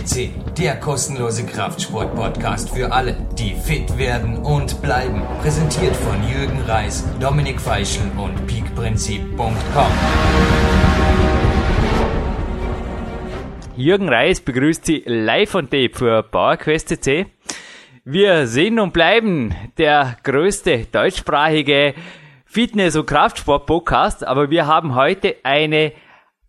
FCC, der kostenlose Kraftsport-Podcast für alle, die fit werden und bleiben. Präsentiert von Jürgen Reis, Dominik Feischl und peakprinzip.com. Jürgen Reis begrüßt Sie live on tape für PowerQuest CC. Wir sind und bleiben der größte deutschsprachige Fitness- und Kraftsport-Podcast, aber wir haben heute eine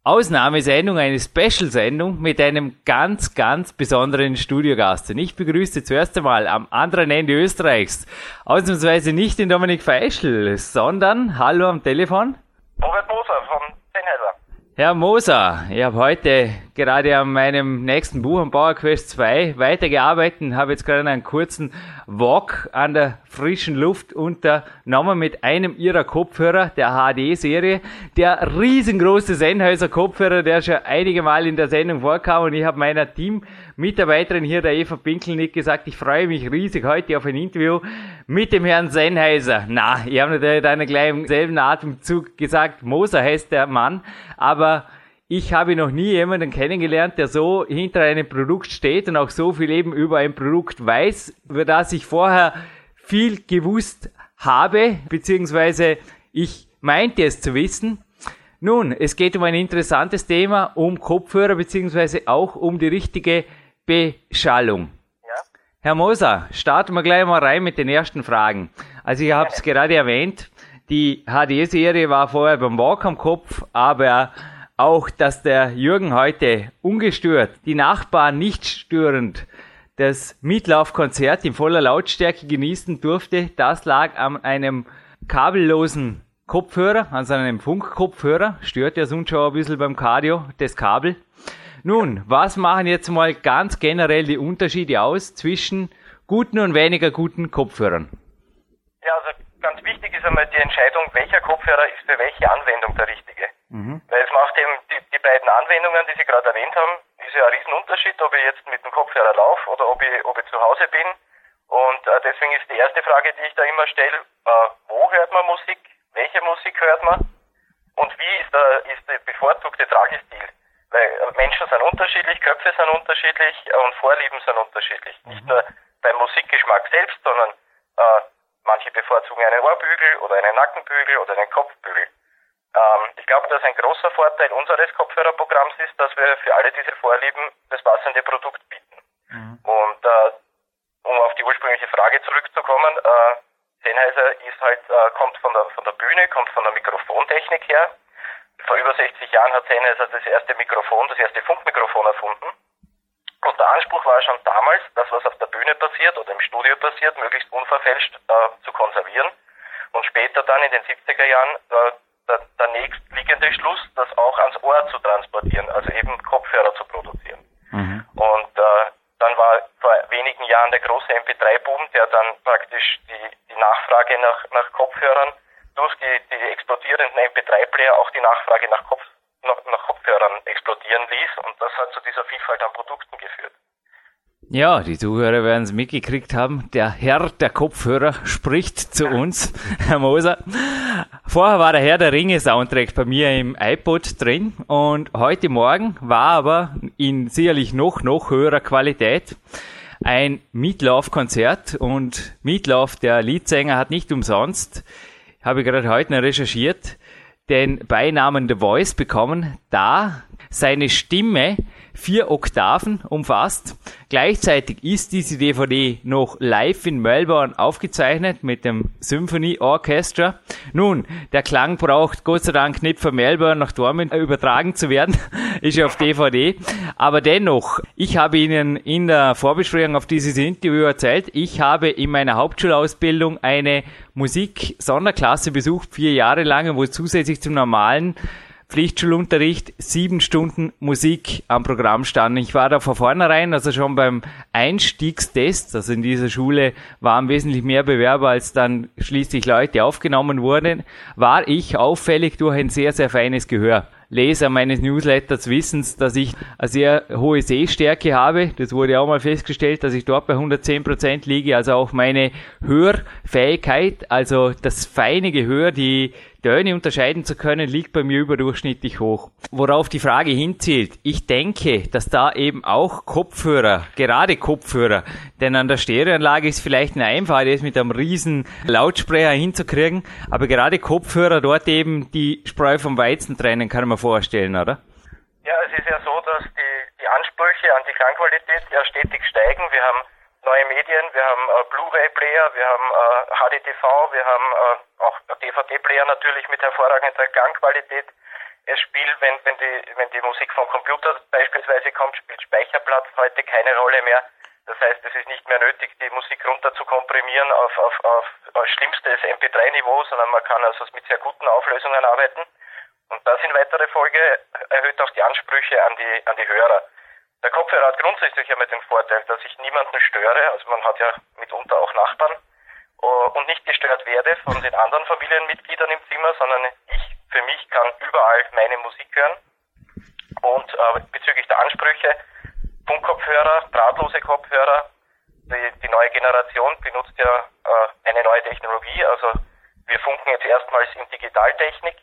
Ausnahmesendung, eine Special-Sendung mit einem ganz, ganz besonderen Studiogast. Und ich begrüße zuerst einmal am anderen Ende Österreichs ausnahmsweise nicht den Dominik Feischl, sondern, hallo am Telefon. Robert Moser von Sennheiser. Herr Moser, ich habe heute gerade an meinem nächsten Buch, am Power Quest 2, weitergearbeitet habe jetzt gerade einen kurzen Walk an der frischen Luft unternommen mit einem ihrer Kopfhörer, der HD-Serie, der riesengroße Sennheiser Kopfhörer, der schon einige Mal in der Sendung vorkam. Und ich habe meiner Teammitarbeiterin hier, der Eva Pinkelnick, gesagt, ich freue mich riesig heute auf ein Interview mit dem Herrn Sennheiser. Na, ich habe natürlich dann gleich im selben Atemzug gesagt, Moser heißt der Mann, aber ich habe noch nie jemanden kennengelernt, der so hinter einem Produkt steht und auch so viel eben über ein Produkt weiß, über das ich vorher viel gewusst habe, beziehungsweise ich meinte es zu wissen. Nun, es geht um ein interessantes Thema, um Kopfhörer, beziehungsweise auch um die richtige Beschallung. Ja? Herr Moser, starten wir gleich mal rein mit den ersten Fragen. Also ich habe es gerade erwähnt, die HD-Serie war vorher beim Walk am Kopf, aber auch, dass der Jürgen heute ungestört, die Nachbarn nicht störend, das Mietlaufkonzert in voller Lautstärke genießen durfte, das lag an einem kabellosen Kopfhörer, also einem Funkkopfhörer, stört ja sonst schon ein bisschen beim Cardio, das Kabel. Nun, was machen jetzt mal ganz generell die Unterschiede aus zwischen guten und weniger guten Kopfhörern? Ja, also ganz wichtig ist einmal die Entscheidung, welcher Kopfhörer ist für welche Anwendung der richtige. Mhm. Weil es macht eben die, die beiden Anwendungen, die Sie gerade erwähnt haben, ist ja ein Riesenunterschied, ob ich jetzt mit dem Kopfhörer laufe oder ob ich, ob ich zu Hause bin. Und äh, deswegen ist die erste Frage, die ich da immer stelle, äh, wo hört man Musik, welche Musik hört man und wie ist der, ist der bevorzugte Tragestil? Weil äh, Menschen sind unterschiedlich, Köpfe sind unterschiedlich äh, und Vorlieben sind unterschiedlich. Nicht nur beim Musikgeschmack selbst, sondern äh, manche bevorzugen einen Ohrbügel oder einen Nackenbügel oder einen Kopfbügel. Ähm, ich glaube, dass ein großer Vorteil unseres Kopfhörerprogramms ist, dass wir für alle diese Vorlieben das passende Produkt bieten. Und äh, um auf die ursprüngliche Frage zurückzukommen, äh, Sennheiser ist halt, äh, kommt von der, von der Bühne, kommt von der Mikrofontechnik her. Vor über 60 Jahren hat Sennheiser das erste Mikrofon, das erste Funkmikrofon erfunden. Und der Anspruch war schon damals, das, was auf der Bühne passiert oder im Studio passiert, möglichst unverfälscht äh, zu konservieren. Und später dann in den 70er Jahren äh, der, der nächstliegende Schluss, das auch ans Ohr zu transportieren, also eben Kopfhörer zu produzieren. Mhm. Und äh, dann war vor wenigen Jahren der große MP3-Boom, der dann praktisch die, die Nachfrage nach, nach Kopfhörern durch die, die explodierenden MP3-Player auch die Nachfrage nach, Kopf, nach, nach Kopfhörern explodieren ließ. Und das hat zu dieser Vielfalt an Produkten geführt. Ja, die Zuhörer werden es mitgekriegt haben. Der Herr der Kopfhörer spricht zu uns, Herr Moser. Vorher war der Herr der Ringe Soundtrack bei mir im iPod drin und heute Morgen war aber in sicherlich noch, noch höherer Qualität ein Meatloaf-Konzert und Meatloaf, der Leadsänger, hat nicht umsonst, habe ich gerade heute noch recherchiert, den Beinamen The Voice bekommen, da seine Stimme vier Oktaven umfasst. Gleichzeitig ist diese DVD noch live in Melbourne aufgezeichnet mit dem Symphony Orchestra. Nun, der Klang braucht Gott sei Dank nicht von Melbourne nach Dortmund übertragen zu werden, ist ja auf DVD. Aber dennoch, ich habe Ihnen in der Vorbesprechung auf dieses Interview erzählt, ich habe in meiner Hauptschulausbildung eine Musik-Sonderklasse besucht, vier Jahre lang, wo zusätzlich zum normalen Pflichtschulunterricht sieben Stunden Musik am Programm stand. Ich war da von vornherein, also schon beim Einstiegstest, also in dieser Schule waren wesentlich mehr Bewerber, als dann schließlich Leute aufgenommen wurden, war ich auffällig durch ein sehr, sehr feines Gehör. Leser meines Newsletters wissen, dass ich eine sehr hohe Sehstärke habe. Das wurde auch mal festgestellt, dass ich dort bei 110 Prozent liege. Also auch meine Hörfähigkeit, also das feine Gehör, die, Töne unterscheiden zu können, liegt bei mir überdurchschnittlich hoch. Worauf die Frage hinzielt, ich denke, dass da eben auch Kopfhörer, gerade Kopfhörer, denn an der Stereoanlage ist vielleicht eine Einfall, das mit einem riesen Lautsprecher hinzukriegen, aber gerade Kopfhörer dort eben die Spreu vom Weizen trennen, kann man vorstellen, oder? Ja, es ist ja so, dass die, die Ansprüche an die Klangqualität ja stetig steigen. Wir haben neue Medien, wir haben äh, Blu-ray-Player, wir haben äh, HDTV, wir haben äh, auch DVD-Player natürlich mit hervorragender Klangqualität. Es spielt, wenn, wenn, die, wenn die Musik vom Computer beispielsweise kommt, spielt Speicherplatz heute keine Rolle mehr. Das heißt, es ist nicht mehr nötig, die Musik runter zu komprimieren auf, auf, auf, auf schlimmstes MP3-Niveau, sondern man kann also mit sehr guten Auflösungen arbeiten. Und das in weiterer Folge erhöht auch die Ansprüche an die, an die Hörer. Der Kopfhörer hat grundsätzlich ja mit dem Vorteil, dass ich niemanden störe. Also man hat ja mitunter auch Nachbarn äh, und nicht gestört werde von den anderen Familienmitgliedern im Zimmer, sondern ich für mich kann überall meine Musik hören. Und äh, bezüglich der Ansprüche, Funkkopfhörer, drahtlose Kopfhörer, die, die neue Generation benutzt ja äh, eine neue Technologie. Also wir funken jetzt erstmals in Digitaltechnik.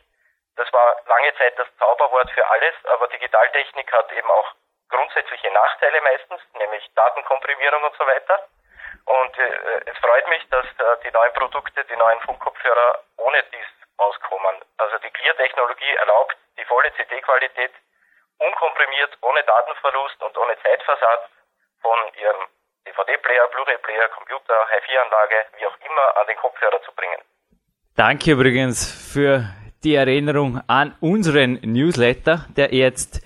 Das war lange Zeit das Zauberwort für alles, aber Digitaltechnik hat eben auch grundsätzliche Nachteile meistens, nämlich Datenkomprimierung und so weiter. Und äh, es freut mich, dass äh, die neuen Produkte, die neuen Funkkopfhörer ohne dies auskommen. Also die Clear-Technologie erlaubt die volle CD-Qualität unkomprimiert, ohne Datenverlust und ohne Zeitversatz von ihrem DVD-Player, Blu-ray-Player, Computer, HiFi-Anlage, wie auch immer, an den Kopfhörer zu bringen. Danke übrigens für die Erinnerung an unseren Newsletter, der jetzt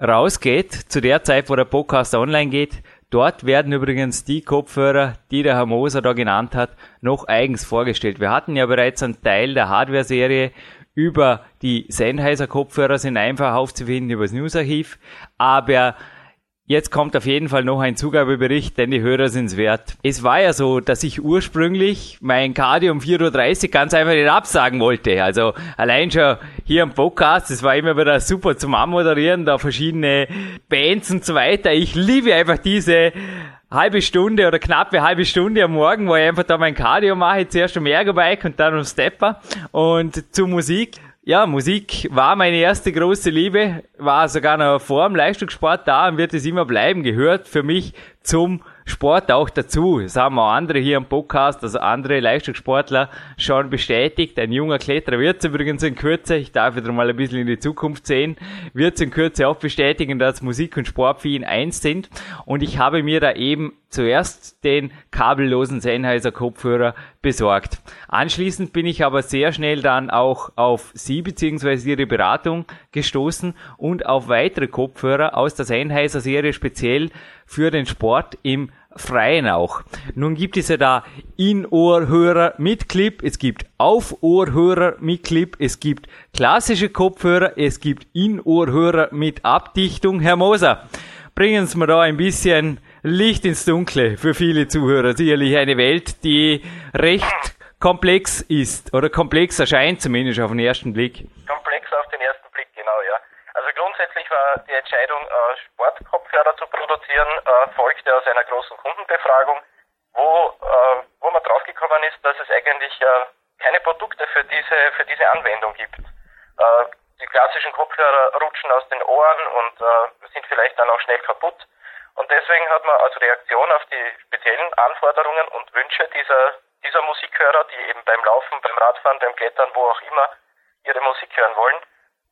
rausgeht, zu der Zeit, wo der Podcast online geht. Dort werden übrigens die Kopfhörer, die der Herr Moser da genannt hat, noch eigens vorgestellt. Wir hatten ja bereits einen Teil der Hardware-Serie über die Sennheiser Kopfhörer sind einfach aufzufinden über das Newsarchiv, aber Jetzt kommt auf jeden Fall noch ein Zugabebericht, denn die Hörer sind's wert. Es war ja so, dass ich ursprünglich mein Cardio um 4.30 Uhr ganz einfach nicht absagen wollte. Also allein schon hier am Podcast, es war immer wieder super zum Anmoderieren, da verschiedene Bands und so weiter. Ich liebe einfach diese halbe Stunde oder knappe halbe Stunde am Morgen, wo ich einfach da mein Cardio mache, zuerst am Ergobike und dann am Stepper und zur Musik ja, Musik war meine erste große Liebe, war sogar noch vor dem Leistungssport da und wird es immer bleiben, gehört für mich zum Sport auch dazu. Das haben auch andere hier im Podcast, also andere Leistungssportler schon bestätigt. Ein junger Kletterer wird es übrigens in Kürze, ich darf wieder mal ein bisschen in die Zukunft sehen, wird es in Kürze auch bestätigen, dass Musik und Sport für ihn eins sind. Und ich habe mir da eben zuerst den kabellosen Sennheiser Kopfhörer besorgt. Anschließend bin ich aber sehr schnell dann auch auf Sie bzw. Ihre Beratung gestoßen und auf weitere Kopfhörer aus der Sennheiser Serie speziell für den Sport im Freien auch. Nun gibt es ja da In-Ohrhörer mit Clip, es gibt Auf-Ohrhörer mit Clip, es gibt klassische Kopfhörer, es gibt In-Ohrhörer mit Abdichtung. Herr Moser, bringen Sie mir da ein bisschen Licht ins Dunkle für viele Zuhörer. Sicherlich eine Welt, die recht komplex ist oder komplex erscheint zumindest auf den ersten Blick. Komplex auf den ersten Blick, genau, ja. Also grundsätzlich war die Entscheidung, äh, Sportkopfhörer zu produzieren, äh, folgte aus einer großen Kundenbefragung, wo, äh, wo man draufgekommen ist, dass es eigentlich keine Produkte für diese, für diese Anwendung gibt. Die klassischen Kopfhörer rutschen aus den Ohren und sind vielleicht dann auch schnell kaputt. Und deswegen hat man als Reaktion auf die speziellen Anforderungen und Wünsche dieser, dieser Musikhörer, die eben beim Laufen, beim Radfahren, beim Klettern, wo auch immer ihre Musik hören wollen,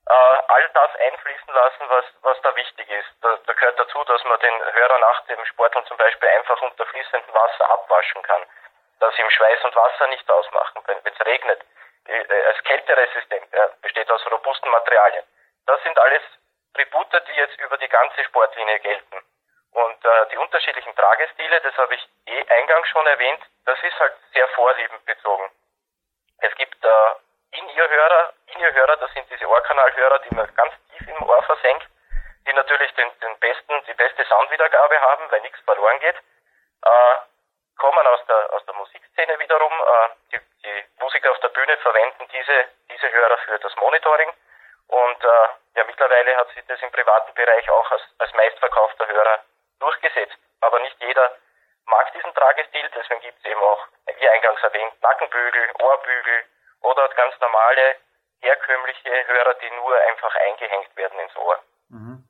äh, all das einfließen lassen, was, was da wichtig ist. Da, da gehört dazu, dass man den Hörer nach dem Sporteln zum Beispiel einfach unter fließendem Wasser abwaschen kann. Dass ihm Schweiß und Wasser nicht ausmachen, wenn es regnet. Äh, er ist kälteresistent, er besteht aus robusten Materialien. Das sind alles Tribute, die jetzt über die ganze Sportlinie gelten. Und äh, die unterschiedlichen Tragestile, das habe ich eh eingangs schon erwähnt, das ist halt sehr vorliebenbezogen. Es gibt äh, In-Ear-Hörer, In-Ear-Hörer, das sind diese Ohrkanalhörer, die man ganz tief im Ohr versenkt, die natürlich den, den besten, die beste Soundwiedergabe haben, weil nichts verloren geht, äh, kommen aus der, aus der Musikszene wiederum. Äh, die, die Musiker auf der Bühne verwenden diese, diese Hörer für das Monitoring. Und äh, ja, mittlerweile hat sich das im privaten Bereich auch als, als meistverkaufter Hörer durchgesetzt. Aber nicht jeder mag diesen Tragestil, deswegen gibt es eben auch, wie eingangs erwähnt, Nackenbügel, Ohrbügel oder ganz normale, herkömmliche Hörer, die nur einfach eingehängt werden ins Ohr? Mhm.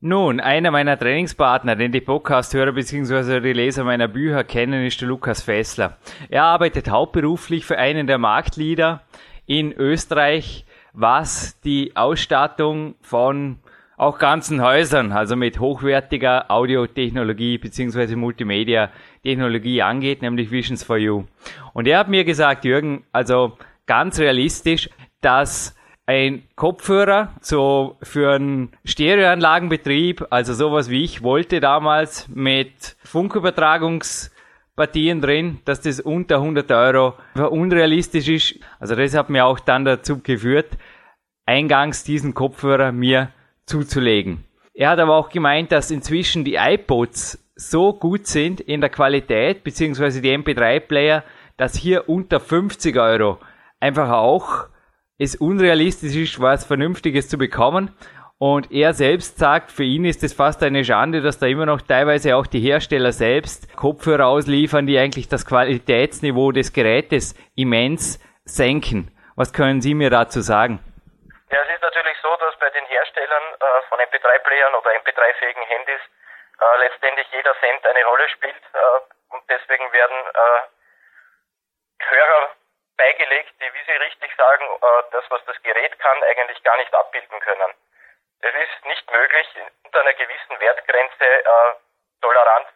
Nun, einer meiner Trainingspartner, den die Podcast-Hörer bzw. die Leser meiner Bücher kennen, ist der Lukas Fessler. Er arbeitet hauptberuflich für einen der Marktleader in Österreich, was die Ausstattung von auch ganzen Häusern, also mit hochwertiger Audiotechnologie bzw. Multimedia-Technologie angeht, nämlich Visions for You. Und er hat mir gesagt, Jürgen, also ganz realistisch, dass ein Kopfhörer so für einen Stereoanlagenbetrieb, also sowas wie ich wollte damals mit Funkübertragungspartien drin, dass das unter 100 Euro unrealistisch ist. Also das hat mir auch dann dazu geführt, eingangs diesen Kopfhörer mir zuzulegen. Er hat aber auch gemeint, dass inzwischen die iPods so gut sind in der Qualität, beziehungsweise die MP3-Player, dass hier unter 50 Euro einfach auch es unrealistisch ist, was Vernünftiges zu bekommen. Und er selbst sagt, für ihn ist es fast eine Schande, dass da immer noch teilweise auch die Hersteller selbst Kopfhörer ausliefern, die eigentlich das Qualitätsniveau des Gerätes immens senken. Was können Sie mir dazu sagen? Ja, es ist natürlich so, dass Herstellern äh, von MP3-Playern oder MP3-fähigen Handys äh, letztendlich jeder Cent eine Rolle spielt äh, und deswegen werden Hörer beigelegt, die, wie Sie richtig sagen, das, was das Gerät kann, eigentlich gar nicht abbilden können. Es ist nicht möglich, unter einer gewissen Wertgrenze Toleranz,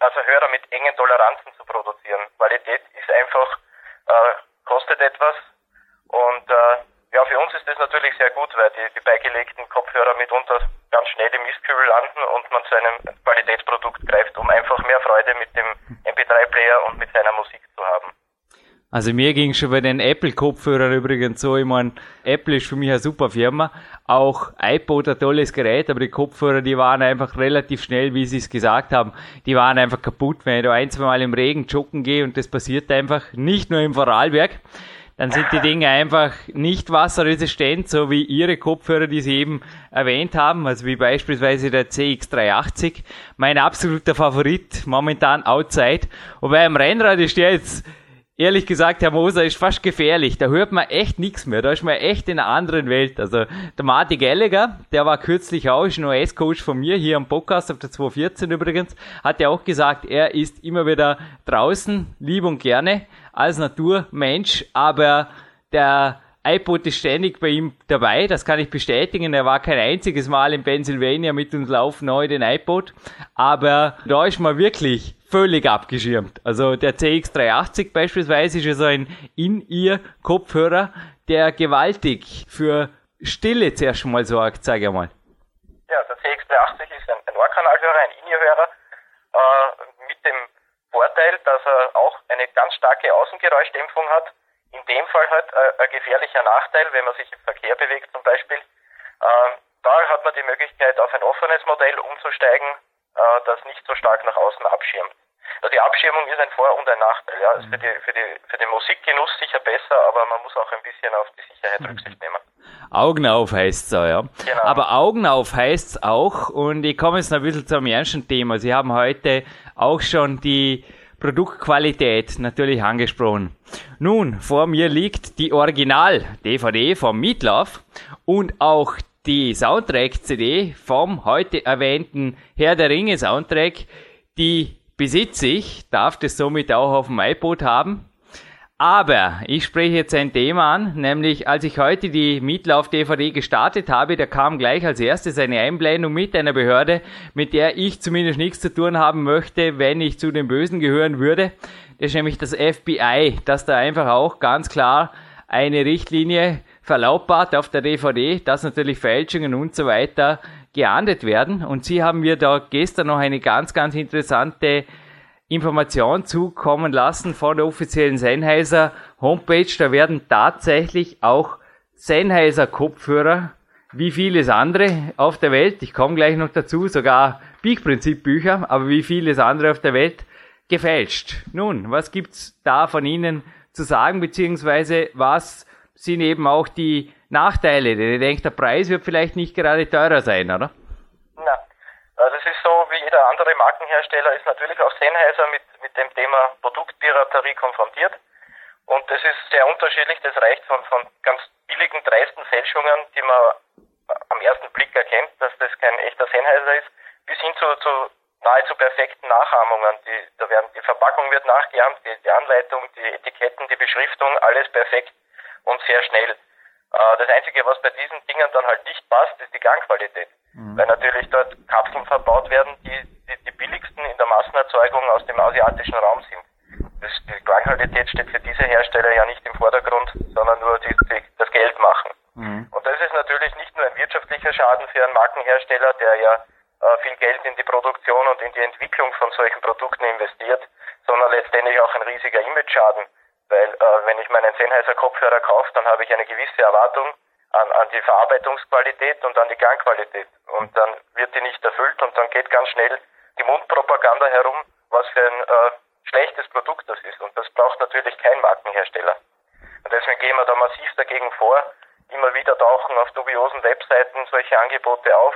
also Hörer mit engen Toleranzen zu produzieren. Qualität ist einfach, kostet etwas und äh, ja, für uns ist das natürlich sehr gut, weil die, die beigelegten Kopfhörer mitunter ganz schnell im Mistkübel landen und man zu einem Qualitätsprodukt greift, um einfach mehr Freude mit dem MP3-Player und mit seiner Musik zu haben. Also mir ging schon bei den Apple-Kopfhörern übrigens so, ich meine, Apple ist für mich eine super Firma. Auch iPod ein tolles Gerät, aber die Kopfhörer, die waren einfach relativ schnell, wie sie es gesagt haben, die waren einfach kaputt. Wenn ich da ein, zwei Mal im Regen joggen gehe und das passiert einfach, nicht nur im Vorarlberg, dann sind die Dinge einfach nicht wasserresistent, so wie ihre Kopfhörer, die sie eben erwähnt haben, also wie beispielsweise der CX380, mein absoluter Favorit momentan outside. Wobei am Rennrad ist der jetzt ehrlich gesagt, Herr Moser, ist fast gefährlich. Da hört man echt nichts mehr. Da ist man echt in einer anderen Welt. Also der Marty Gallagher, der war kürzlich auch, ist ein US-Coach von mir hier am Podcast auf der 214 übrigens, hat ja auch gesagt, er ist immer wieder draußen, lieb und gerne, als Naturmensch, aber der iPod ist ständig bei ihm dabei, das kann ich bestätigen. Er war kein einziges Mal in Pennsylvania mit uns laufen heute den iPod, aber da ist man wirklich völlig abgeschirmt. Also der CX380 beispielsweise ist ja so ein In-Ear-Kopfhörer, der gewaltig für Stille zuerst mal sorgt, sage ich mal. Ja, der CX380 ist ein, ein Ohrkanalhörer, ein In-Ear-Hörer, äh, mit dem Vorteil, dass er auch eine ganz starke Außengeräuschdämpfung hat. In dem Fall halt äh, ein gefährlicher Nachteil, wenn man sich im Verkehr bewegt zum Beispiel. Äh, da hat man die Möglichkeit, auf ein offenes Modell umzusteigen, äh, das nicht so stark nach außen abschirmt. Also die Abschirmung ist ein Vor- und ein Nachteil. Ja, ist für, die, für, die, für den Musikgenuss sicher besser, aber man muss auch ein bisschen auf die Sicherheit. Rücksicht nehmen. Augen auf heißt es ja. Genau. Aber Augen auf heißt es auch, und ich komme jetzt noch ein bisschen zum ernsten Thema. Sie haben heute auch schon die Produktqualität natürlich angesprochen. Nun, vor mir liegt die Original-DVD vom Meatloaf und auch die Soundtrack-CD vom heute erwähnten Herr der Ringe Soundtrack, die besitze ich, darf das somit auch auf dem iPod haben. Aber ich spreche jetzt ein Thema an, nämlich als ich heute die Mietlauf-DVD gestartet habe, da kam gleich als erstes eine Einblendung mit einer Behörde, mit der ich zumindest nichts zu tun haben möchte, wenn ich zu den Bösen gehören würde. Das ist nämlich das FBI, das da einfach auch ganz klar eine Richtlinie verlautbart auf der DVD, dass natürlich Fälschungen und so weiter geahndet werden. Und Sie haben mir da gestern noch eine ganz, ganz interessante Information zukommen lassen von der offiziellen Sennheiser Homepage. Da werden tatsächlich auch Sennheiser Kopfhörer wie vieles andere auf der Welt, ich komme gleich noch dazu, sogar Peak-Prinzip Bücher, aber wie vieles andere auf der Welt gefälscht. Nun, was gibt's da von Ihnen zu sagen, beziehungsweise was sind eben auch die Nachteile? Denn ich denke, der Preis wird vielleicht nicht gerade teurer sein, oder? Na, also es ist so, jeder andere Markenhersteller ist natürlich auch Sennheiser mit, mit dem Thema Produktpiraterie konfrontiert. Und das ist sehr unterschiedlich. Das reicht von, von ganz billigen, dreisten Fälschungen, die man am ersten Blick erkennt, dass das kein echter Sennheiser ist, bis hin zu, zu nahezu perfekten Nachahmungen. Die, da werden, die Verpackung wird nachgeahmt, die, die Anleitung, die Etiketten, die Beschriftung, alles perfekt und sehr schnell. Äh, das Einzige, was bei diesen Dingen dann halt nicht passt, ist die Klangqualität. Mhm. Weil natürlich dort Kapseln verbaut werden, die, die die billigsten in der Massenerzeugung aus dem asiatischen Raum sind. Das, die Klangqualität steht für diese Hersteller ja nicht im Vordergrund, sondern nur die, die das Geld machen. Mhm. Und das ist natürlich nicht nur ein wirtschaftlicher Schaden für einen Markenhersteller, der ja äh, viel Geld in die Produktion und in die Entwicklung von solchen Produkten investiert, sondern letztendlich auch ein riesiger Image-Schaden. Weil äh, wenn ich meinen Sennheiser Kopfhörer kaufe, dann habe ich eine gewisse Erwartung an, an die Verarbeitungsqualität und an die Gangqualität. Und dann wird die nicht erfüllt und dann geht ganz schnell die Mundpropaganda herum, was für ein äh, schlechtes Produkt das ist. Und das braucht natürlich kein Markenhersteller. Und deswegen gehen wir da massiv dagegen vor. Immer wieder tauchen auf dubiosen Webseiten solche Angebote auf.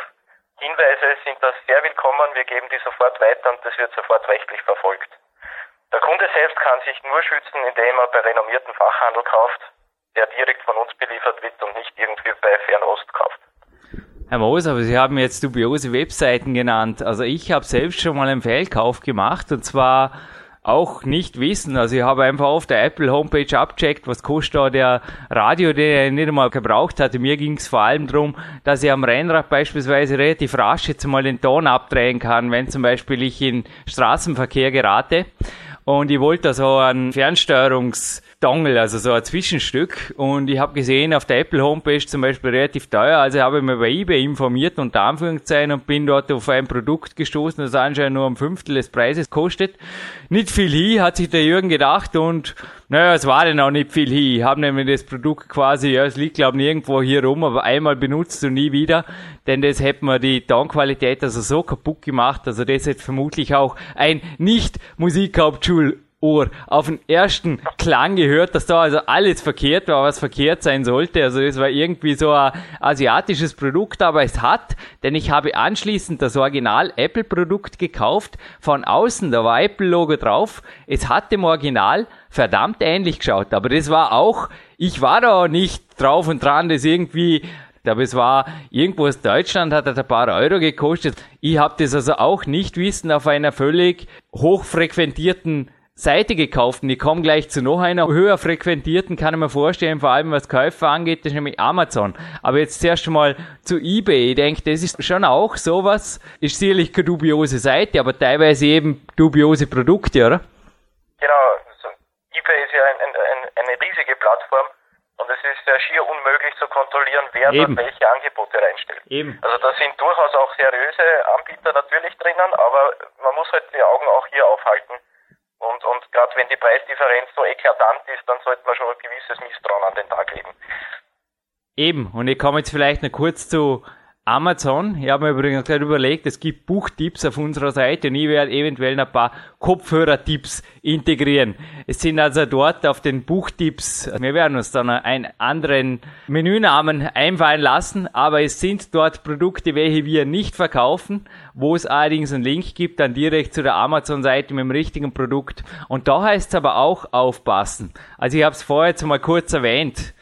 Hinweise sind da sehr willkommen. Wir geben die sofort weiter und das wird sofort rechtlich verfolgt. Der Kunde selbst kann sich nur schützen, indem er bei renommierten Fachhandel kauft, der direkt von uns beliefert wird und nicht irgendwie bei Fernost kauft. Herr Moos, aber Sie haben jetzt dubiose Webseiten genannt. Also ich habe selbst schon mal einen Fehlkauf gemacht und zwar auch nicht wissen. Also ich habe einfach auf der Apple Homepage abcheckt, was kostet da der Radio, den ich nicht einmal gebraucht hatte. Mir ging es vor allem darum, dass ich am Rennrad beispielsweise relativ rasch jetzt mal den Ton abdrehen kann, wenn zum Beispiel ich in Straßenverkehr gerate. Und ich wollte da so einen Fernsteuerungs Dongle, also so ein Zwischenstück. Und ich habe gesehen, auf der Apple Homepage zum Beispiel relativ teuer. Also habe ich mich bei eBay informiert, unter Anführungszeichen, und bin dort auf ein Produkt gestoßen, das anscheinend nur ein Fünftel des Preises kostet. Nicht viel hi, hat sich der Jürgen gedacht und naja, es war dann auch nicht viel hi. Ich habe nämlich das Produkt quasi, ja, es liegt glaube ich nirgendwo hier rum, aber einmal benutzt und nie wieder. Denn das hätte mir die Tonqualität also so kaputt gemacht. Also das hätte vermutlich auch ein Nicht-Musikhauptschul Ohr auf den ersten Klang gehört, dass da also alles verkehrt war, was verkehrt sein sollte. Also es war irgendwie so ein asiatisches Produkt, aber es hat, denn ich habe anschließend das Original Apple Produkt gekauft. Von außen, da war Apple Logo drauf. Es hat dem Original verdammt ähnlich geschaut, aber das war auch, ich war da nicht drauf und dran, das irgendwie aber es war irgendwo aus Deutschland, hat das ein paar Euro gekostet. Ich habe das also auch nicht wissen auf einer völlig hochfrequentierten Seite gekauft und ich komme gleich zu noch einer höher frequentierten, kann ich mir vorstellen, vor allem was Käufer angeht, das ist nämlich Amazon. Aber jetzt zuerst mal zu eBay. Ich denke, das ist schon auch sowas, ist sicherlich keine dubiose Seite, aber teilweise eben dubiose Produkte, oder? Genau, also eBay ist ja ein, ein, eine riesige Plattform und es ist ja schier unmöglich zu kontrollieren, wer Eben. dort welche Angebote reinstellt. Eben. Also da sind durchaus auch seriöse Anbieter natürlich drinnen, aber man muss halt die Augen auch hier aufhalten und, und gerade wenn die Preisdifferenz so eklatant ist, dann sollte man schon ein gewisses Misstrauen an den Tag legen. Eben, und ich komme jetzt vielleicht noch kurz zu Amazon. Ich habe mir übrigens gerade überlegt, es gibt Buchtipps auf unserer Seite und ich werde eventuell ein paar Kopfhörertipps integrieren. Es sind also dort auf den Buchtipps, wir werden uns dann einen anderen Menünamen einfallen lassen, aber es sind dort Produkte, welche wir nicht verkaufen, wo es allerdings einen Link gibt, dann direkt zu der Amazon-Seite mit dem richtigen Produkt. Und da heißt es aber auch aufpassen. Also ich habe es vorher jetzt mal kurz erwähnt.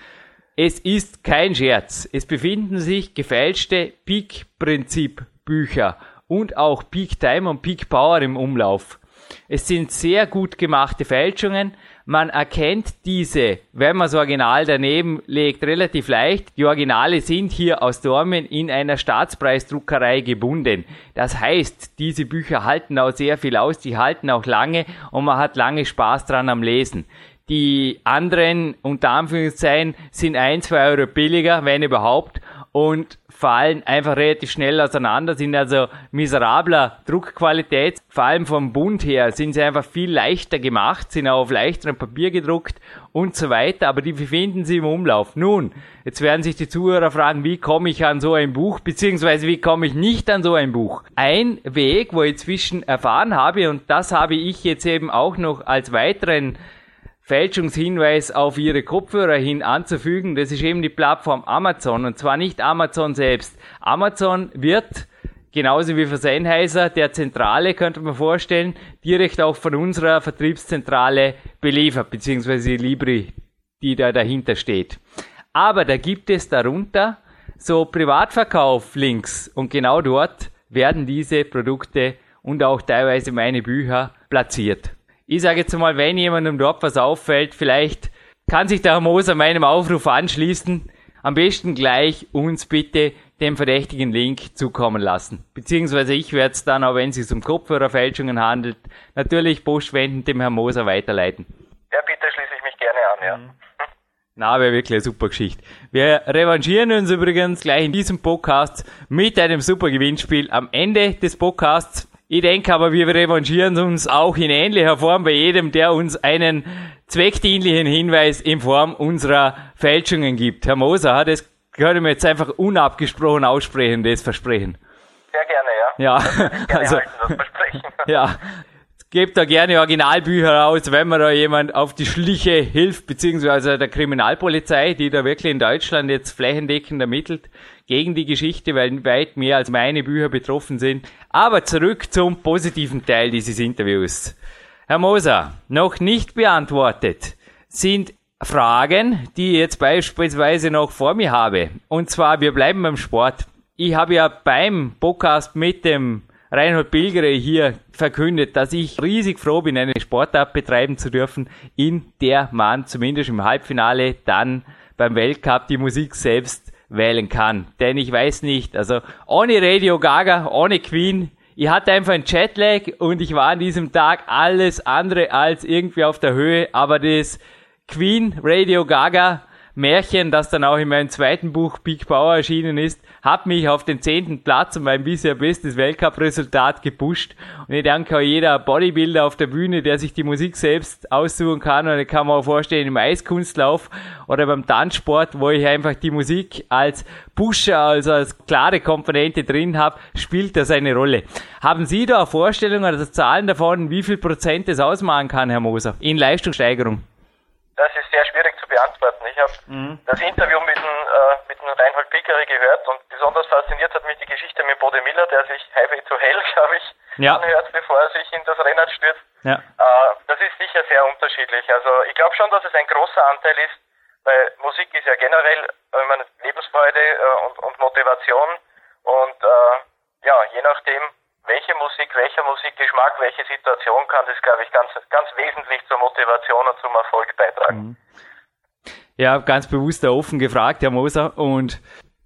Es ist kein Scherz. Es befinden sich gefälschte Peak-Prinzip-Bücher und auch Peak Time und Peak Power im Umlauf. Es sind sehr gut gemachte Fälschungen. Man erkennt diese, wenn man das Original daneben legt, relativ leicht. Die Originale sind hier aus Dormen in einer Staatspreisdruckerei gebunden. Das heißt, diese Bücher halten auch sehr viel aus, die halten auch lange und man hat lange Spaß dran am Lesen. Die anderen, unter Anführungszeichen, sind ein, zwei Euro billiger, wenn überhaupt, und fallen einfach relativ schnell auseinander, sind also miserabler Druckqualität. Vor allem vom Bund her sind sie einfach viel leichter gemacht, sind auch auf leichterem Papier gedruckt und so weiter, aber die befinden sie im Umlauf. Nun, jetzt werden sich die Zuhörer fragen, wie komme ich an so ein Buch, beziehungsweise wie komme ich nicht an so ein Buch. Ein Weg, wo ich inzwischen erfahren habe, und das habe ich jetzt eben auch noch als weiteren Fälschungshinweis auf Ihre Kopfhörer hin anzufügen. Das ist eben die Plattform Amazon und zwar nicht Amazon selbst. Amazon wird genauso wie für Sennheiser, der Zentrale, könnte man vorstellen, direkt auch von unserer Vertriebszentrale beliefert, beziehungsweise Libri, die da dahinter steht. Aber da gibt es darunter so Privatverkauf-Links und genau dort werden diese Produkte und auch teilweise meine Bücher platziert. Ich sage jetzt mal, wenn jemandem dort was auffällt, vielleicht kann sich der Herr Moser meinem Aufruf anschließen. Am besten gleich uns bitte den verdächtigen Link zukommen lassen. Beziehungsweise ich werde es dann, auch wenn es sich um Kopfhörerfälschungen handelt, natürlich postwendend dem Herrn Moser weiterleiten. Ja, bitte schließe ich mich gerne an, ja. Mhm. Na, wäre wirklich eine super Geschichte. Wir revanchieren uns übrigens gleich in diesem Podcast mit einem super Gewinnspiel am Ende des Podcasts. Ich denke aber, wir revanchieren uns auch in ähnlicher Form bei jedem, der uns einen zweckdienlichen Hinweis in Form unserer Fälschungen gibt. Herr Moser, das können wir jetzt einfach unabgesprochen aussprechen, das Versprechen. Sehr gerne, ja. Ja, also, halten, ja gebt da gerne Originalbücher aus, wenn man da jemand auf die Schliche hilft, beziehungsweise der Kriminalpolizei, die da wirklich in Deutschland jetzt flächendeckend ermittelt gegen die Geschichte, weil weit mehr als meine Bücher betroffen sind. Aber zurück zum positiven Teil dieses Interviews. Herr Moser, noch nicht beantwortet sind Fragen, die ich jetzt beispielsweise noch vor mir habe. Und zwar, wir bleiben beim Sport. Ich habe ja beim Podcast mit dem Reinhold Pilgere hier verkündet, dass ich riesig froh bin, eine Sportart betreiben zu dürfen, in der man zumindest im Halbfinale dann beim Weltcup die Musik selbst wählen kann. Denn ich weiß nicht, also ohne Radio Gaga, ohne Queen, ich hatte einfach einen Jetlag und ich war an diesem Tag alles andere als irgendwie auf der Höhe, aber das Queen Radio Gaga Märchen, das dann auch in meinem zweiten Buch Big Power erschienen ist, hat mich auf den zehnten Platz und mein bisher bestes Weltcup-Resultat gepusht. Und ich danke auch jeder Bodybuilder auf der Bühne, der sich die Musik selbst aussuchen kann. Und ich kann mir auch vorstellen, im Eiskunstlauf oder beim Tanzsport, wo ich einfach die Musik als Pusher, also als klare Komponente drin habe, spielt das eine Rolle. Haben Sie da eine Vorstellung oder Zahlen davon, wie viel Prozent das ausmachen kann, Herr Moser, in Leistungssteigerung? Das ist sehr schwierig zu beantworten. Ich habe mhm. das Interview mit dem, äh, mit dem Reinhold Pickeri gehört und besonders fasziniert hat mich die Geschichte mit Bode Miller, der sich Highway to Hell, glaube ich, ja. anhört, bevor er sich in das Rennen stürzt. Ja. Äh, das ist sicher sehr unterschiedlich. Also ich glaube schon, dass es ein großer Anteil ist, weil Musik ist ja generell äh, meine, Lebensfreude äh, und, und Motivation und äh, ja, je nachdem, welche Musik, welcher Musikgeschmack, welche Situation kann das, glaube ich, ganz, ganz wesentlich zur Motivation und zum Erfolg beitragen. Mhm. Ja, ganz bewusst da offen gefragt, Herr Moser. Und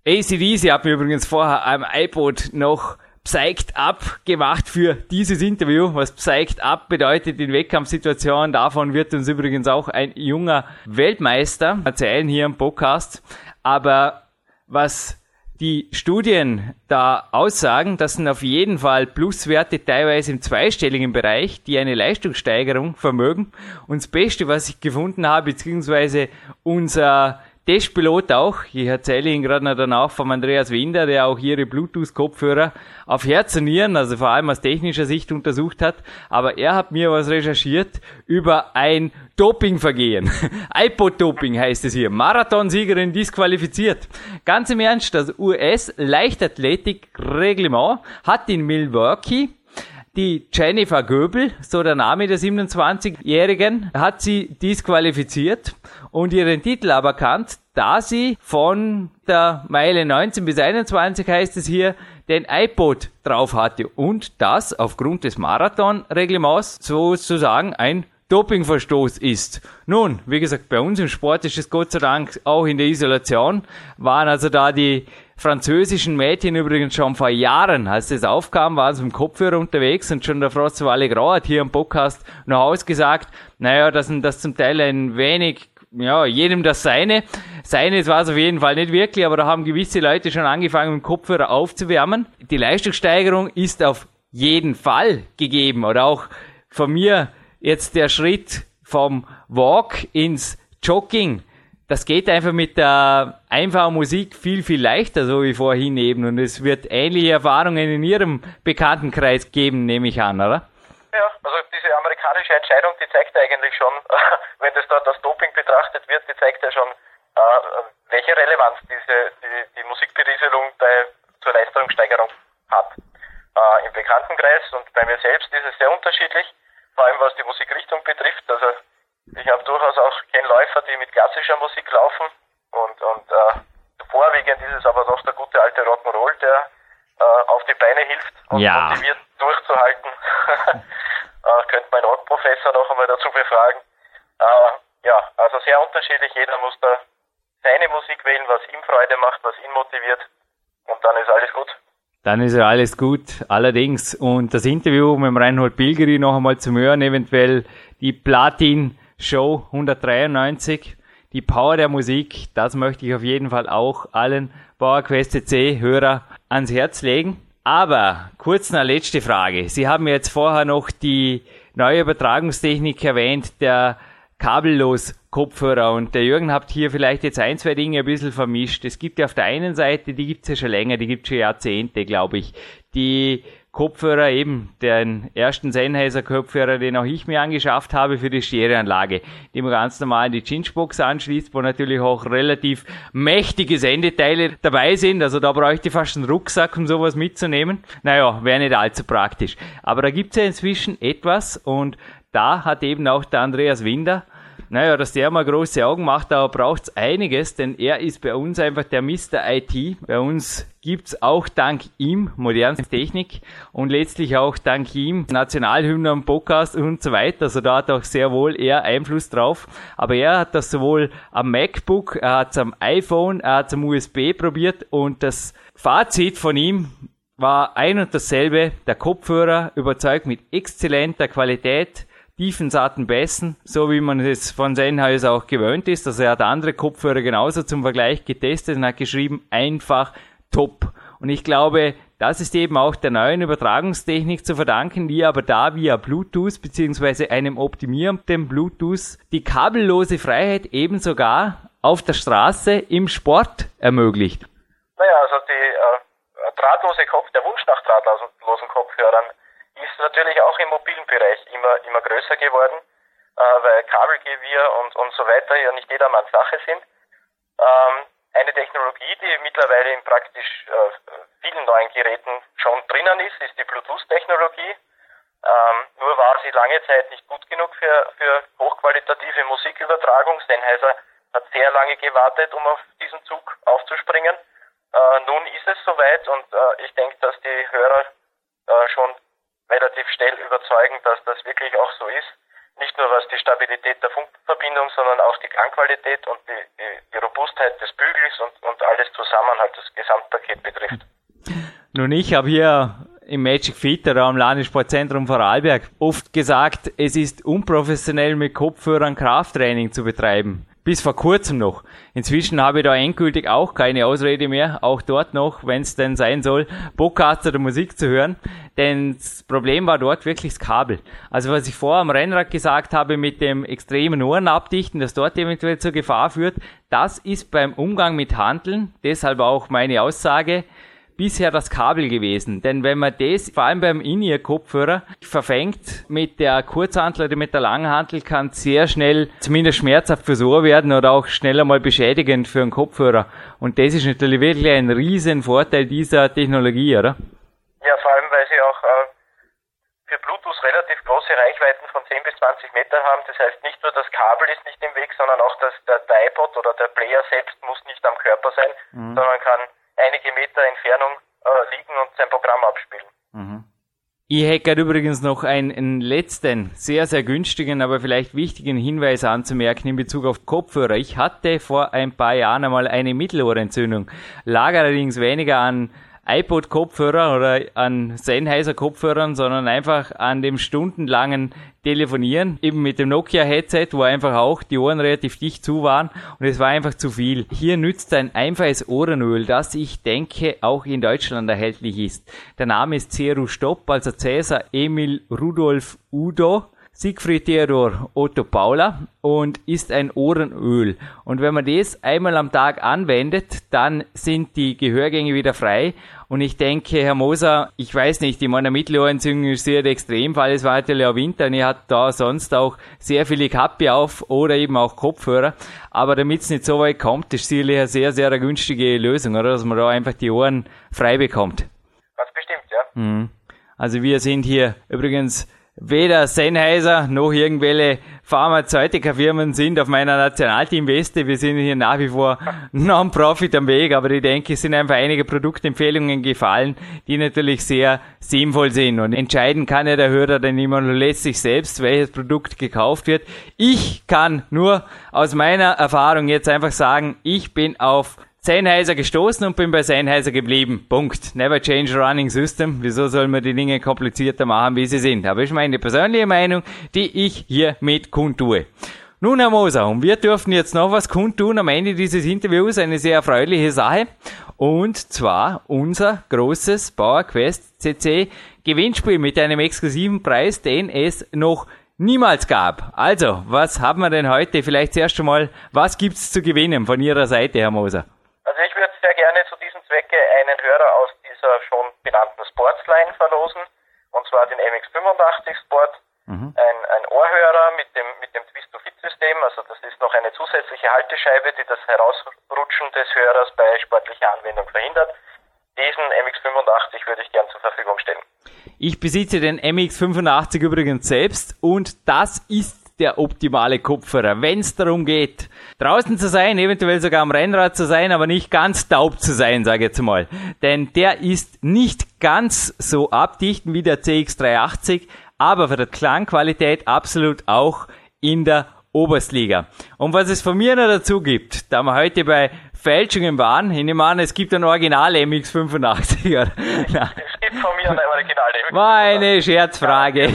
ACDC hat mir übrigens vorher am iPod noch Psyched Up gemacht für dieses Interview. Was Psyched Up bedeutet in Wettkampfsituationen, davon wird uns übrigens auch ein junger Weltmeister erzählen hier im Podcast. Aber was die Studien da aussagen, das sind auf jeden Fall Pluswerte teilweise im zweistelligen Bereich, die eine Leistungssteigerung vermögen. Und das Beste, was ich gefunden habe, beziehungsweise unser Testpilot auch, ich erzähle Ihnen gerade noch danach von Andreas Winder, der auch Ihre Bluetooth-Kopfhörer auf Herz und Nieren, also vor allem aus technischer Sicht untersucht hat, aber er hat mir was recherchiert über ein Dopingvergehen. iPod-Doping heißt es hier. Marathonsiegerin disqualifiziert. Ganz im Ernst, das US-Leichtathletik-Reglement hat in Milwaukee die Jennifer Göbel, so der Name der 27-Jährigen, hat sie disqualifiziert und ihren Titel aberkannt, da sie von der Meile 19 bis 21 heißt es hier, den iPod drauf hatte und das aufgrund des Marathonreglements sozusagen ein Dopingverstoß ist. Nun, wie gesagt, bei uns im Sport ist es Gott sei Dank auch in der Isolation, waren also da die französischen Mädchen übrigens schon vor Jahren, als das aufkam, waren sie mit dem Kopfhörer unterwegs und schon der François Grau hat hier im Podcast noch ausgesagt, naja, das sind das zum Teil ein wenig ja, jedem das seine. Seines war es auf jeden Fall nicht wirklich, aber da haben gewisse Leute schon angefangen, mit dem Kopfhörer aufzuwärmen. Die Leistungssteigerung ist auf jeden Fall gegeben oder auch von mir jetzt der Schritt vom Walk ins Jogging. Das geht einfach mit der einfachen Musik viel, viel leichter, so wie vorhin eben. Und es wird ähnliche Erfahrungen in Ihrem Bekanntenkreis geben, nehme ich an, oder? Ja, also diese amerikanische Entscheidung, die zeigt eigentlich schon, wenn das dort als Doping betrachtet wird, die zeigt ja schon, äh, welche Relevanz diese, die, die Musikberieselung bei, zur Leistungssteigerung hat. Bekanntenkreis und bei mir selbst ist es sehr unterschiedlich, vor allem was die Musikrichtung betrifft. Also ich habe durchaus auch kenne Läufer, die mit klassischer Musik laufen und, und äh, vorwiegend ist es aber doch der gute alte Rock'n'Roll, der äh, auf die Beine hilft und ja. motiviert durchzuhalten. äh, könnte mein Rockprofessor noch einmal dazu befragen. Äh, ja, also sehr unterschiedlich. Jeder muss da seine Musik wählen, was ihm Freude macht, was ihn motiviert. Und dann ist alles gut. Dann ist ja alles gut. Allerdings, und das Interview mit dem Reinhold Pilgeri noch einmal zum Hören, eventuell die Platin Show 193, die Power der Musik, das möchte ich auf jeden Fall auch allen PowerQuest C Hörer ans Herz legen. Aber kurz eine letzte Frage. Sie haben jetzt vorher noch die neue Übertragungstechnik erwähnt, der kabellos Kopfhörer. Und der Jürgen habt hier vielleicht jetzt ein, zwei Dinge ein bisschen vermischt. Es gibt ja auf der einen Seite, die gibt's ja schon länger, die gibt's schon Jahrzehnte, glaube ich, die Kopfhörer eben, den ersten Sennheiser Kopfhörer, den auch ich mir angeschafft habe für die Stereoanlage, die man ganz normal in die Cinchbox anschließt, wo natürlich auch relativ mächtige Sendeteile dabei sind. Also da bräuchte ich fast einen Rucksack, um sowas mitzunehmen. Naja, wäre nicht allzu praktisch. Aber da gibt's ja inzwischen etwas und da hat eben auch der Andreas Winder naja, dass der mal große Augen macht, aber braucht's einiges, denn er ist bei uns einfach der Mr. IT. Bei uns gibt's auch dank ihm moderne Technik und letztlich auch dank ihm Nationalhymne am Podcast und so weiter. Also da hat auch sehr wohl er Einfluss drauf. Aber er hat das sowohl am MacBook, er hat's am iPhone, er hat's am USB probiert und das Fazit von ihm war ein und dasselbe. Der Kopfhörer überzeugt mit exzellenter Qualität tiefen, satten Bässen, so wie man es von Sennheiser auch gewöhnt ist. Also er hat andere Kopfhörer genauso zum Vergleich getestet und hat geschrieben, einfach top. Und ich glaube, das ist eben auch der neuen Übertragungstechnik zu verdanken, die aber da via Bluetooth beziehungsweise einem optimierten Bluetooth die kabellose Freiheit eben sogar auf der Straße im Sport ermöglicht. Naja, also die äh, drahtlose Kopf, der Wunsch nach drahtlosen Kopfhörern ist natürlich auch im mobilen Bereich immer, immer größer geworden, äh, weil Kabelgewirr und, und so weiter ja nicht jedermanns Sache sind. Ähm, eine Technologie, die mittlerweile in praktisch äh, vielen neuen Geräten schon drinnen ist, ist die Bluetooth-Technologie. Ähm, nur war sie lange Zeit nicht gut genug für, für hochqualitative Musikübertragung. Sennheiser hat sehr lange gewartet, um auf diesen Zug aufzuspringen. Äh, nun ist es soweit und äh, ich denke, dass die Hörer äh, schon relativ schnell überzeugen, dass das wirklich auch so ist. Nicht nur was die Stabilität der Funkverbindung, sondern auch die Klangqualität und die, die, Robustheit des Bügels und, und alles zusammen halt das Gesamtpaket betrifft. Nun, ich habe hier im Magic oder am Landessportzentrum Vorarlberg oft gesagt, es ist unprofessionell mit Kopfhörern Krafttraining zu betreiben bis vor kurzem noch. Inzwischen habe ich da endgültig auch keine Ausrede mehr, auch dort noch, wenn es denn sein soll, Podcasts oder Musik zu hören. Denn das Problem war dort wirklich das Kabel. Also was ich vorher am Rennrad gesagt habe mit dem extremen Ohrenabdichten, das dort eventuell zur Gefahr führt, das ist beim Umgang mit Handeln, deshalb auch meine Aussage, bisher das Kabel gewesen. Denn wenn man das, vor allem beim In-Ear-Kopfhörer, verfängt mit der Kurzhantel oder mit der Langhantel, kann sehr schnell zumindest schmerzhaft fürs Ohr werden oder auch schneller mal beschädigend für einen Kopfhörer. Und das ist natürlich wirklich ein riesen Vorteil dieser Technologie, oder? Ja, vor allem, weil sie auch äh, für Bluetooth relativ große Reichweiten von 10 bis 20 Metern haben. Das heißt, nicht nur das Kabel ist nicht im Weg, sondern auch das, der, der iPod oder der Player selbst muss nicht am Körper sein, mhm. sondern kann einige Meter Entfernung äh, liegen und sein Programm abspielen. Mhm. Ich hätte übrigens noch einen, einen, letzten, sehr, sehr günstigen, aber vielleicht wichtigen Hinweis anzumerken in Bezug auf Kopfhörer. Ich hatte vor ein paar Jahren einmal eine Mittelohrentzündung, lag allerdings weniger an iPod-Kopfhörer oder an Sennheiser-Kopfhörern, sondern einfach an dem stundenlangen Telefonieren, eben mit dem Nokia-Headset, wo einfach auch die Ohren relativ dicht zu waren und es war einfach zu viel. Hier nützt ein einfaches Ohrenöl, das ich denke auch in Deutschland erhältlich ist. Der Name ist Ceru Stopp, also Cäsar Emil Rudolf Udo. Siegfried Theodor Otto Paula und ist ein Ohrenöl. Und wenn man das einmal am Tag anwendet, dann sind die Gehörgänge wieder frei. Und ich denke, Herr Moser, ich weiß nicht, in meiner Mittelohrentzündung ist sehr der Extremfall. Es war natürlich auch Winter und ich hatte da sonst auch sehr viele Kappe auf oder eben auch Kopfhörer. Aber damit es nicht so weit kommt, ist sicherlich eine sehr, sehr eine günstige Lösung, oder? Dass man da einfach die Ohren frei bekommt. Ganz bestimmt, ja. Mhm. Also wir sind hier übrigens weder Sennheiser noch irgendwelche Pharmazeutika-Firmen sind auf meiner Nationalteam-Weste. Wir sind hier nach wie vor Non-Profit am Weg, aber ich denke, es sind einfach einige Produktempfehlungen gefallen, die natürlich sehr sinnvoll sind. Und entscheiden kann ja der Hörer dann immer nur letztlich selbst, welches Produkt gekauft wird. Ich kann nur aus meiner Erfahrung jetzt einfach sagen, ich bin auf Sennheiser gestoßen und bin bei Sennheiser geblieben. Punkt. Never change running system. Wieso soll man die Dinge komplizierter machen, wie sie sind? Aber ist meine persönliche Meinung, die ich hier mit kundtue. Nun, Herr Moser, und wir dürfen jetzt noch was kundtun am Ende dieses Interviews, eine sehr erfreuliche Sache. Und zwar unser großes PowerQuest CC Gewinnspiel mit einem exklusiven Preis, den es noch niemals gab. Also, was haben wir denn heute? Vielleicht zuerst einmal, was gibt's zu gewinnen von Ihrer Seite, Herr Moser? Also ich würde sehr gerne zu diesem Zwecke einen Hörer aus dieser schon benannten Sportsline verlosen, und zwar den MX85 Sport. Mhm. Ein, ein Ohrhörer mit dem, mit dem Twist-to-Fit-System, also das ist noch eine zusätzliche Haltescheibe, die das Herausrutschen des Hörers bei sportlicher Anwendung verhindert. Diesen MX85 würde ich gern zur Verfügung stellen. Ich besitze den MX85 übrigens selbst und das ist der optimale Kopfhörer, wenn es darum geht, draußen zu sein, eventuell sogar am Rennrad zu sein, aber nicht ganz taub zu sein, sage ich jetzt mal. Denn der ist nicht ganz so abdichten wie der CX380, aber für die Klangqualität absolut auch in der Oberstliga. Und was es von mir noch dazu gibt, da wir heute bei Fälschungen waren, ich nehme an, es gibt ein Original MX85. Oder? Es gibt von mir ein Original MX85. War eine Scherzfrage.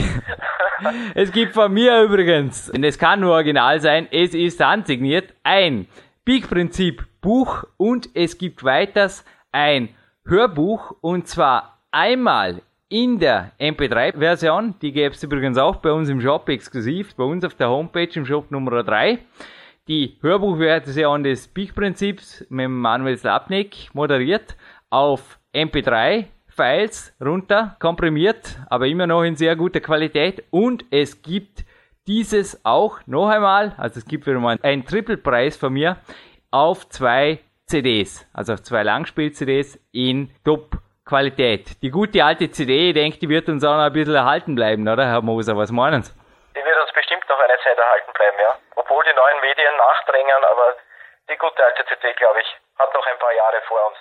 es gibt von mir übrigens, und es kann nur original sein, es ist handsigniert, ein Peak-Prinzip Buch und es gibt weiters ein Hörbuch und zwar einmal in der MP3-Version, die gäbe es übrigens auch bei uns im Shop exklusiv, bei uns auf der Homepage im Shop Nummer 3. Die Hörbuchversion des Peak-Prinzips mit Manuel Slapnik moderiert auf MP3 Files runter, komprimiert, aber immer noch in sehr guter Qualität. Und es gibt dieses auch noch einmal, also es gibt wieder mal einen Triple-Preis von mir auf zwei CDs, also auf zwei Langspiel-CDs in Top-Qualität. Die gute alte CD, ich denke, die wird uns auch noch ein bisschen erhalten bleiben, oder Herr Moser? Was meinen Sie? Die wird uns bestimmt noch eine Zeit erhalten bleiben, ja. Obwohl die neuen Medien nachdrängen, aber die gute alte CD, glaube ich, hat noch ein paar Jahre vor uns.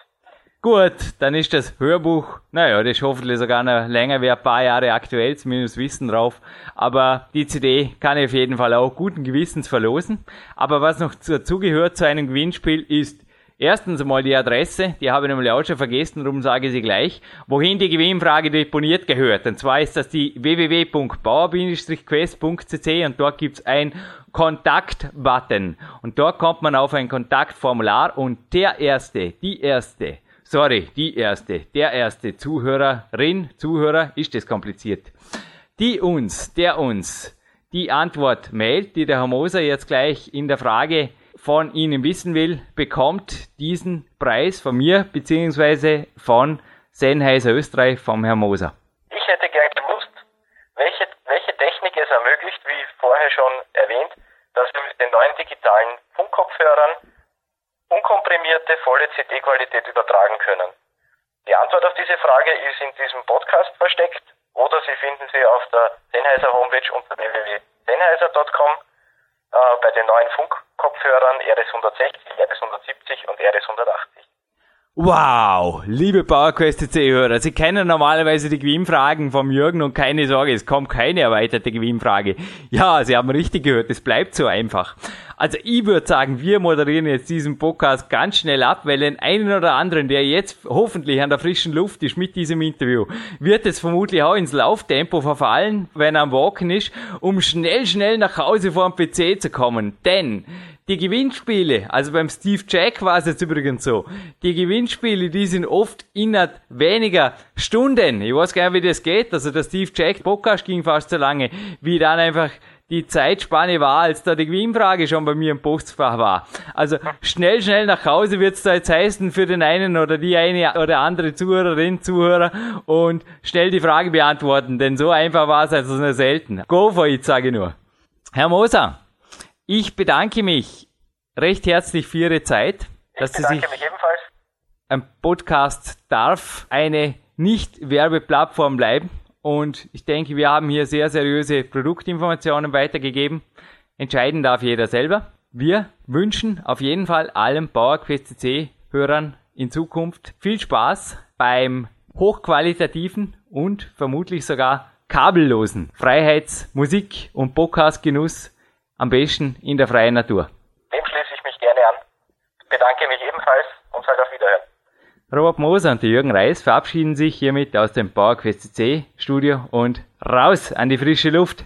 Gut, dann ist das Hörbuch, naja, das ist hoffentlich sogar noch länger, wie ein paar Jahre aktuell, zumindest Wissen drauf. Aber die CD kann ich auf jeden Fall auch guten Gewissens verlosen. Aber was noch dazu gehört zu einem Gewinnspiel ist erstens einmal die Adresse, die habe ich nämlich auch schon vergessen, darum sage ich sie gleich, wohin die Gewinnfrage deponiert gehört. Und zwar ist das die www.bauer-quest.cc und dort gibt's ein Kontakt-Button. Und dort kommt man auf ein Kontaktformular und der erste, die erste, sorry, die erste, der erste Zuhörerin, Zuhörer, ist das kompliziert, die uns, der uns die Antwort mailt, die der Herr Moser jetzt gleich in der Frage von Ihnen wissen will, bekommt diesen Preis von mir beziehungsweise von Sennheiser Österreich vom Herrn Moser. Ich hätte gern gewusst, welche, welche Technik es ermöglicht, wie vorher schon erwähnt, dass wir mit den neuen digitalen Funkkopfhörern unkomprimierte, volle CD-Qualität übertragen können? Die Antwort auf diese Frage ist in diesem Podcast versteckt oder Sie finden sie auf der Sennheiser Homepage unter www.sennheiser.com äh, bei den neuen Funkkopfhörern RS160, RS170 und RS180. Wow, liebe PowerQuest-C-Hörer, Sie kennen normalerweise die Gewinnfragen vom Jürgen und keine Sorge, es kommt keine erweiterte Gewinnfrage. Ja, Sie haben richtig gehört, es bleibt so einfach. Also ich würde sagen, wir moderieren jetzt diesen Podcast ganz schnell ab, weil den einen oder anderen, der jetzt hoffentlich an der frischen Luft ist mit diesem Interview, wird es vermutlich auch ins Lauftempo verfallen, wenn er am Walken ist, um schnell, schnell nach Hause vor dem PC zu kommen. Denn die Gewinnspiele, also beim Steve Jack war es jetzt übrigens so, die Gewinnspiele, die sind oft innerhalb weniger Stunden. Ich weiß gar nicht, wie das geht. Also der Steve Jack Podcast ging fast so lange, wie dann einfach die Zeitspanne war, als da die Gewinnfrage schon bei mir im Postfach war. Also schnell, schnell nach Hause wird es da jetzt heißen für den einen oder die eine oder andere Zuhörerin, Zuhörer und schnell die Frage beantworten, denn so einfach war es also nur selten. Go for it, sage ich nur. Herr Moser, ich bedanke mich recht herzlich für Ihre Zeit, dass Sie sich ein Podcast darf eine nicht Werbeplattform bleiben Und ich denke, wir haben hier sehr seriöse Produktinformationen weitergegeben. Entscheiden darf jeder selber. Wir wünschen auf jeden Fall allen PowerQuest CC Hörern in Zukunft viel Spaß beim hochqualitativen und vermutlich sogar kabellosen Freiheitsmusik- und Podcastgenuss am besten in der freien Natur. Dem schließe ich mich gerne an. Bedanke mich ebenfalls und sage auf Wiederhören. Robert Moser und Jürgen Reis verabschieden sich hiermit aus dem PowerQuest C Studio und raus an die frische Luft.